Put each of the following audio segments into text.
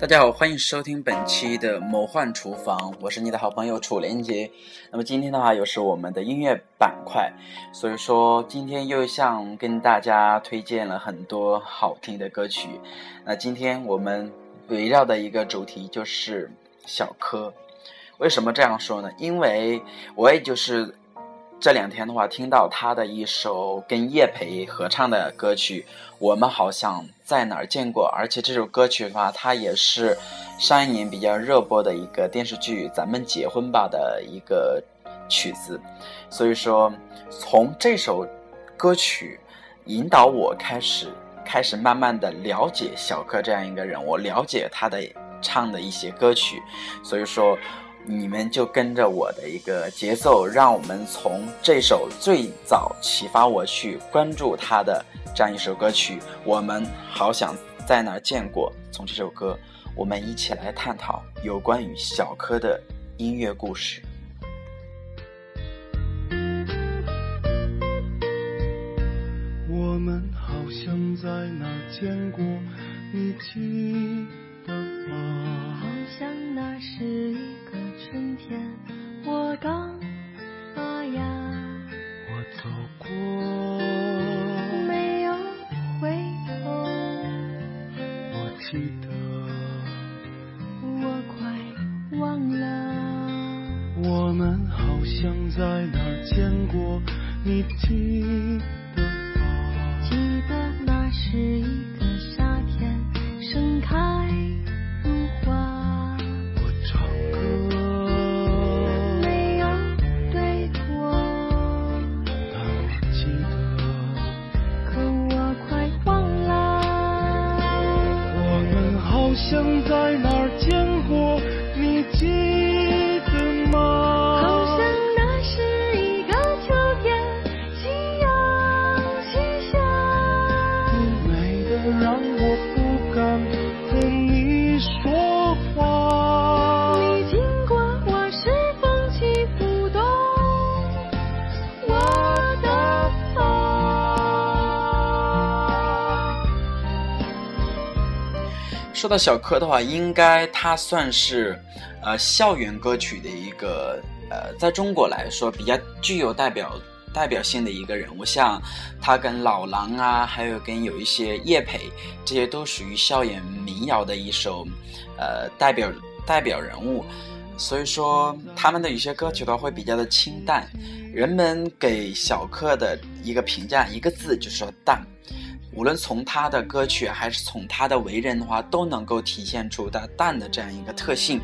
大家好，欢迎收听本期的《魔幻厨房》，我是你的好朋友楚连杰。那么今天的话又是我们的音乐板块，所以说今天又像跟大家推荐了很多好听的歌曲。那今天我们围绕的一个主题就是小柯。为什么这样说呢？因为我也就是。这两天的话，听到他的一首跟叶培合唱的歌曲，我们好像在哪儿见过。而且这首歌曲的话，它也是上一年比较热播的一个电视剧《咱们结婚吧》的一个曲子。所以说，从这首歌曲引导我开始，开始慢慢的了解小柯这样一个人，我了解他的唱的一些歌曲。所以说。你们就跟着我的一个节奏，让我们从这首最早启发我去关注他的这样一首歌曲，我们好想在哪儿见过。从这首歌，我们一起来探讨有关于小柯的音乐故事。我们好像在哪儿见过，你记得吗？好像那是一。春天，我刚发芽，我走过，没有回头。我记得，我快忘了。我们好像在哪儿见过，你记说到小柯的话，应该他算是，呃，校园歌曲的一个，呃，在中国来说比较具有代表代表性的一个人物。像他跟老狼啊，还有跟有一些叶培，这些都属于校园民谣的一首，呃，代表代表人物。所以说，他们的有些歌曲的话会比较的清淡。人们给小柯的一个评价，一个字就是淡。无论从他的歌曲还是从他的为人的话，都能够体现出他淡的这样一个特性。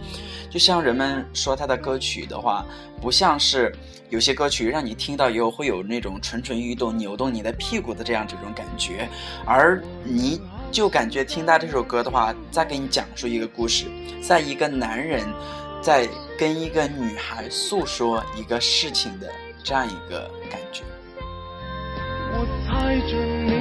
就像人们说他的歌曲的话，不像是有些歌曲让你听到以后会有那种蠢蠢欲动、扭动你的屁股的这样这种感觉，而你就感觉听他这首歌的话，在给你讲述一个故事，在一个男人在跟一个女孩诉说一个事情的这样一个感觉。我猜着你。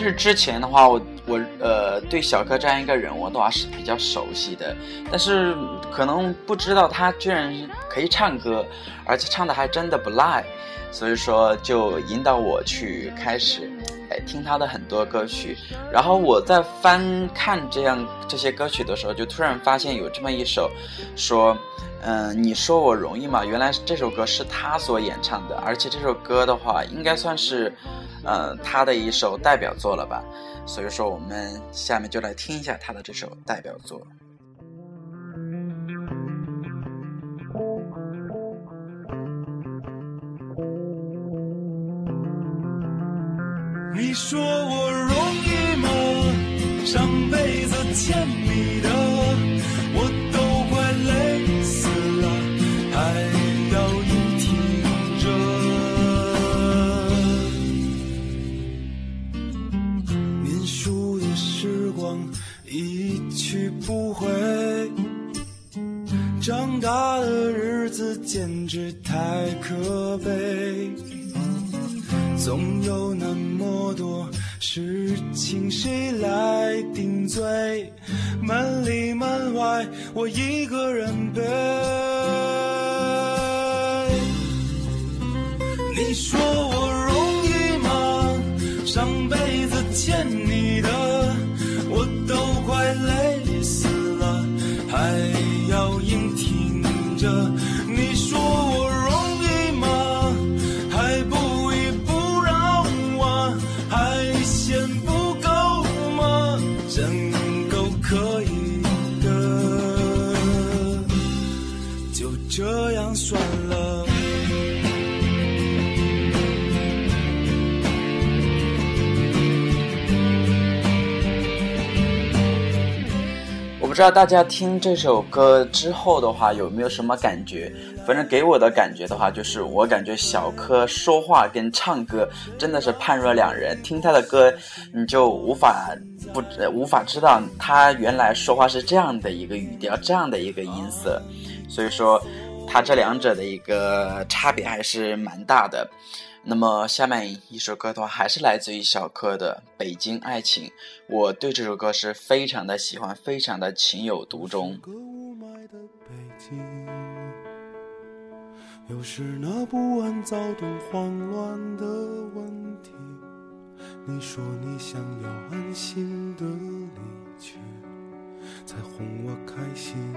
其实之前的话，我我呃对小柯这样一个人物的话是比较熟悉的，但是可能不知道他居然可以唱歌，而且唱的还真的不赖，所以说就引导我去开始哎听他的很多歌曲。然后我在翻看这样这些歌曲的时候，就突然发现有这么一首，说嗯你说我容易吗？原来这首歌是他所演唱的，而且这首歌的话应该算是。呃，他的一首代表作了吧，所以说我们下面就来听一下他的这首代表作。你说我容易吗？上辈子欠你的，子简直太可悲。总有那么多事情，谁来定罪？门里门外，我一个人背。这样算了。我不知道大家听这首歌之后的话有没有什么感觉？反正给我的感觉的话，就是我感觉小柯说话跟唱歌真的是判若两人。听他的歌，你就无法不无法知道他原来说话是这样的一个语调，这样的一个音色。所以说，他这两者的一个差别还是蛮大的。那么下面一首歌的话，还是来自于小柯的《北京爱情》。我对这首歌是非常的喜欢，非常的情有独钟。个雾霾的北京，又是那不安、躁动、慌乱的问题。你说你想要安心的离去，才哄我开心。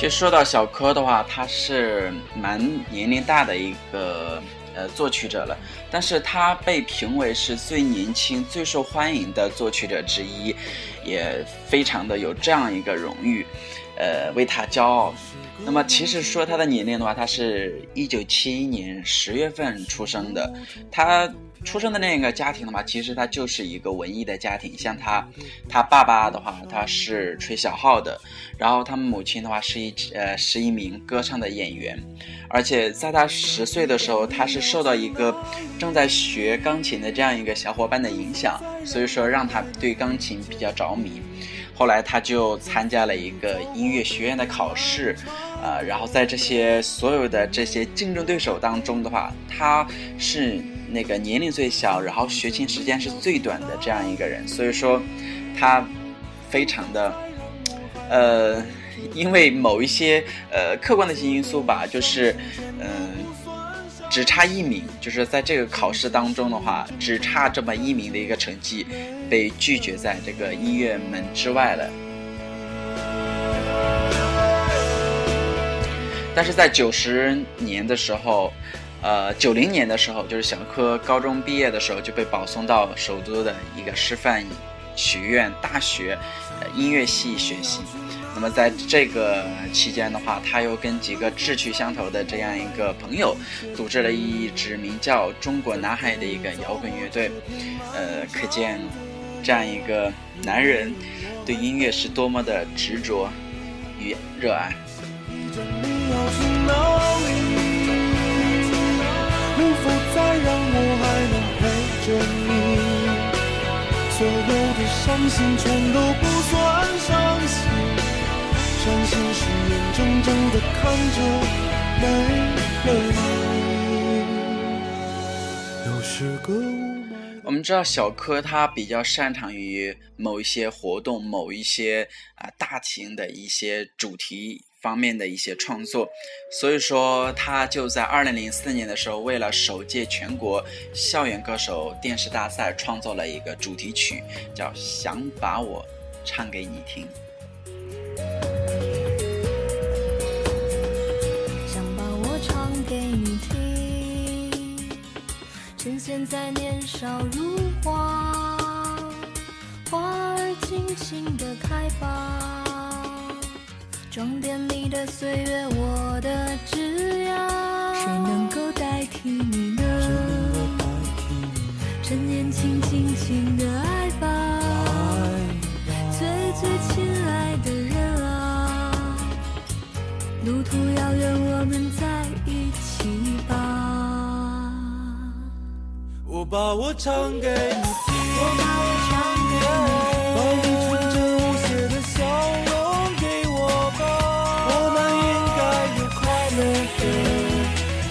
其实说到小柯的话，他是蛮年龄大的一个呃作曲者了，但是他被评为是最年轻、最受欢迎的作曲者之一，也非常的有这样一个荣誉，呃，为他骄傲。那么其实说他的年龄的话，他是一九七一年十月份出生的，他。出生的那个家庭的话，其实他就是一个文艺的家庭。像他，他爸爸的话，他是吹小号的，然后他们母亲的话是一呃是一名歌唱的演员，而且在他十岁的时候，他是受到一个正在学钢琴的这样一个小伙伴的影响，所以说让他对钢琴比较着迷。后来他就参加了一个音乐学院的考试，呃，然后在这些所有的这些竞争对手当中的话，他是那个年龄最小，然后学琴时间是最短的这样一个人，所以说他非常的，呃，因为某一些呃客观的一些因素吧，就是嗯、只差一名，就是在这个考试当中的话，只差这么一名的一个成绩，被拒绝在这个音乐门之外了。但是在九十年的时候，呃，九零年的时候，就是小柯高中毕业的时候，就被保送到首都的一个师范学院大学，呃，音乐系学习。那么在这个期间的话，他又跟几个志趣相投的这样一个朋友，组织了一支名叫“中国男孩”的一个摇滚乐队。呃，可见这样一个男人对音乐是多么的执着与热爱。所有的伤心全都不算伤心。伤心是眼睁睁的看着没了你。又是个雾霾。我们知道小柯他比较擅长于某一些活动、某一些啊、大型的一些主题方面的一些创作，所以说他就在二零零四年的时候，为了首届全国校园歌手电视大赛，创作了一个主题曲，叫《想把我唱给你听》。趁现在年少如花，花儿尽情的开吧，装点你的岁月，我的枝桠，谁能够代替你呢？趁年轻，尽情的爱吧，最最亲爱的人啊。路途遥远，我们在一起吧。把我唱给你听，把你纯真无邪的笑容给我吧。我们应该有快乐的、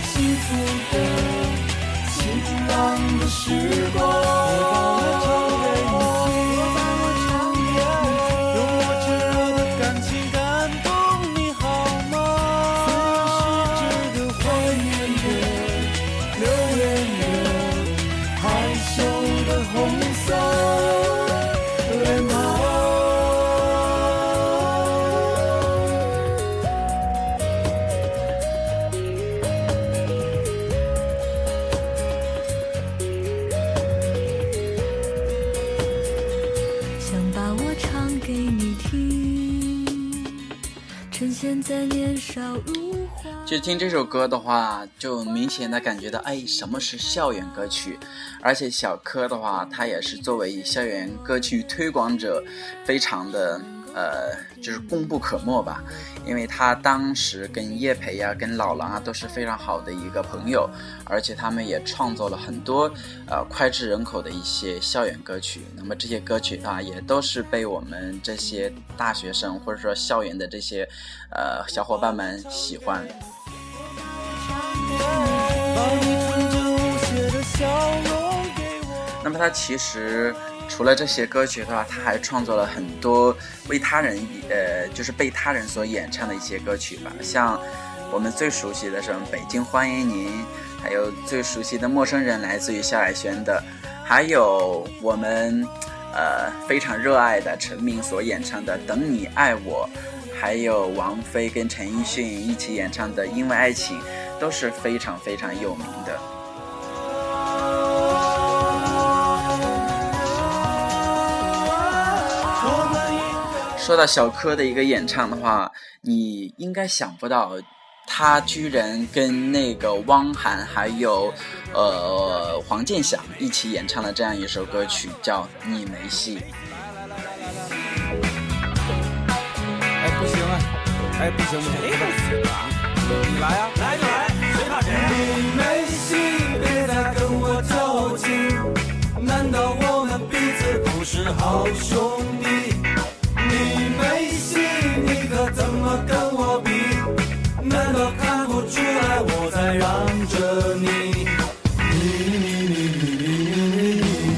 幸福的、晴朗的时光。其实听这首歌的话，就明显的感觉到，哎，什么是校园歌曲？而且小柯的话，他也是作为校园歌曲推广者，非常的呃，就是功不可没吧。因为他当时跟叶培呀、跟老狼啊都是非常好的一个朋友，而且他们也创作了很多呃脍炙人口的一些校园歌曲。那么这些歌曲啊，也都是被我们这些大学生或者说校园的这些呃小伙伴们喜欢。那么他其实除了这些歌曲的话，他还创作了很多为他人呃，就是被他人所演唱的一些歌曲吧，像我们最熟悉的什么《北京欢迎您》，还有最熟悉的《陌生人》来自于萧亚轩的，还有我们呃非常热爱的陈明所演唱的《等你爱我》，还有王菲跟陈奕迅一起演唱的《因为爱情》，都是非常非常有名的。说到小柯的一个演唱的话，你应该想不到，他居然跟那个汪涵还有呃黄健翔一起演唱了这样一首歌曲，叫《你没戏》。哎，不行啊！哎，不行不行，谁不行啊？你来啊、好兄弟？你没戏，你可怎么跟我比？难道看不出来我在让着你？你你你你你你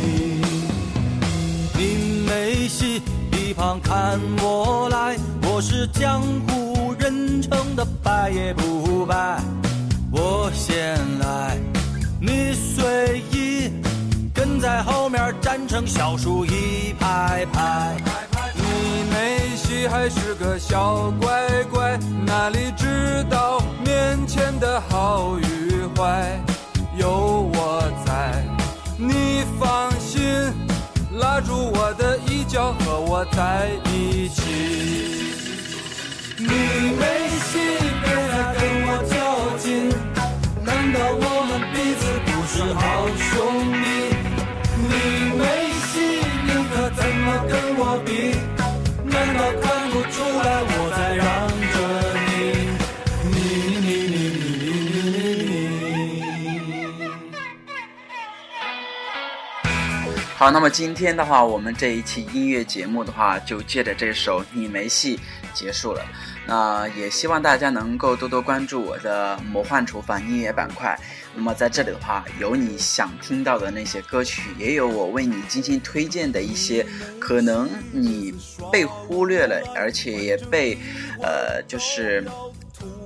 你。你没戏，一旁看我来，我是江湖人称的败也不败。我先来，在后面站成小树一排排。你没戏，还是个小乖乖，哪里知道面前的好与坏？有我在，你放心。拉住我的衣角，和我在一起。你没心，别再跟我较劲，难道我们彼此不是好兄弟？么跟我比？好，那么今天的话，我们这一期音乐节目的话，就借着这首《你没戏》结束了。那也希望大家能够多多关注我的魔幻厨房音乐板块。那么在这里的话，有你想听到的那些歌曲，也有我为你精心推荐的一些可能你被忽略了，而且也被，呃，就是，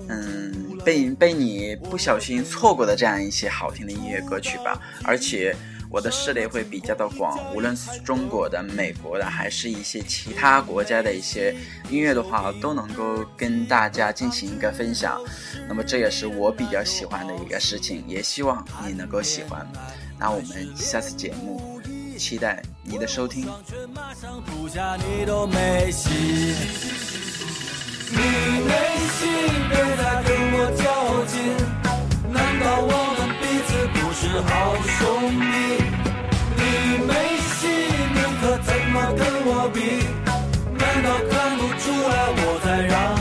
嗯，被被你不小心错过的这样一些好听的音乐歌曲吧。而且我的涉猎会比较的广，无论是中国的、美国的，还是一些其他国家的一些音乐的话，都能够跟大家进行一个分享。那么这也是我比较喜欢的一个事情，也希望你能够喜欢。那我们下次节目期待你的收听。你都没戏，你没戏，别再跟我较劲。难道我们是好兄弟？你没戏，你可怎么跟我比？难道看不出来我在让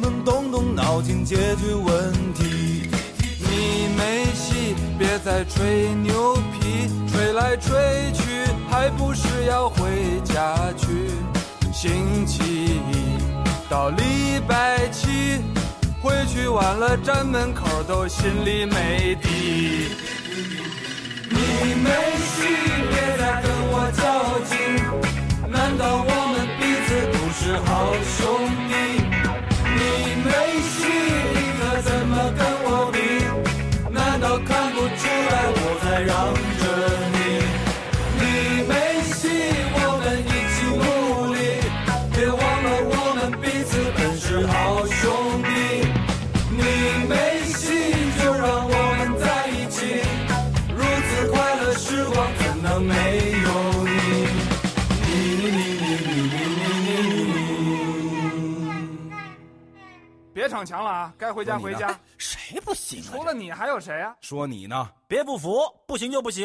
们动动脑筋解决问题。你没戏，别再吹牛皮，吹来吹去还不是要回家去。星期一到礼拜七。回去晚了，站门口都心里没底。你没戏，别再跟我较劲，难道我们彼此不是好兄弟？没戏，你可怎么跟别逞强了啊！该回家回家。谁不行啊？除了你还有谁啊？说你呢？别不服，不行就不行。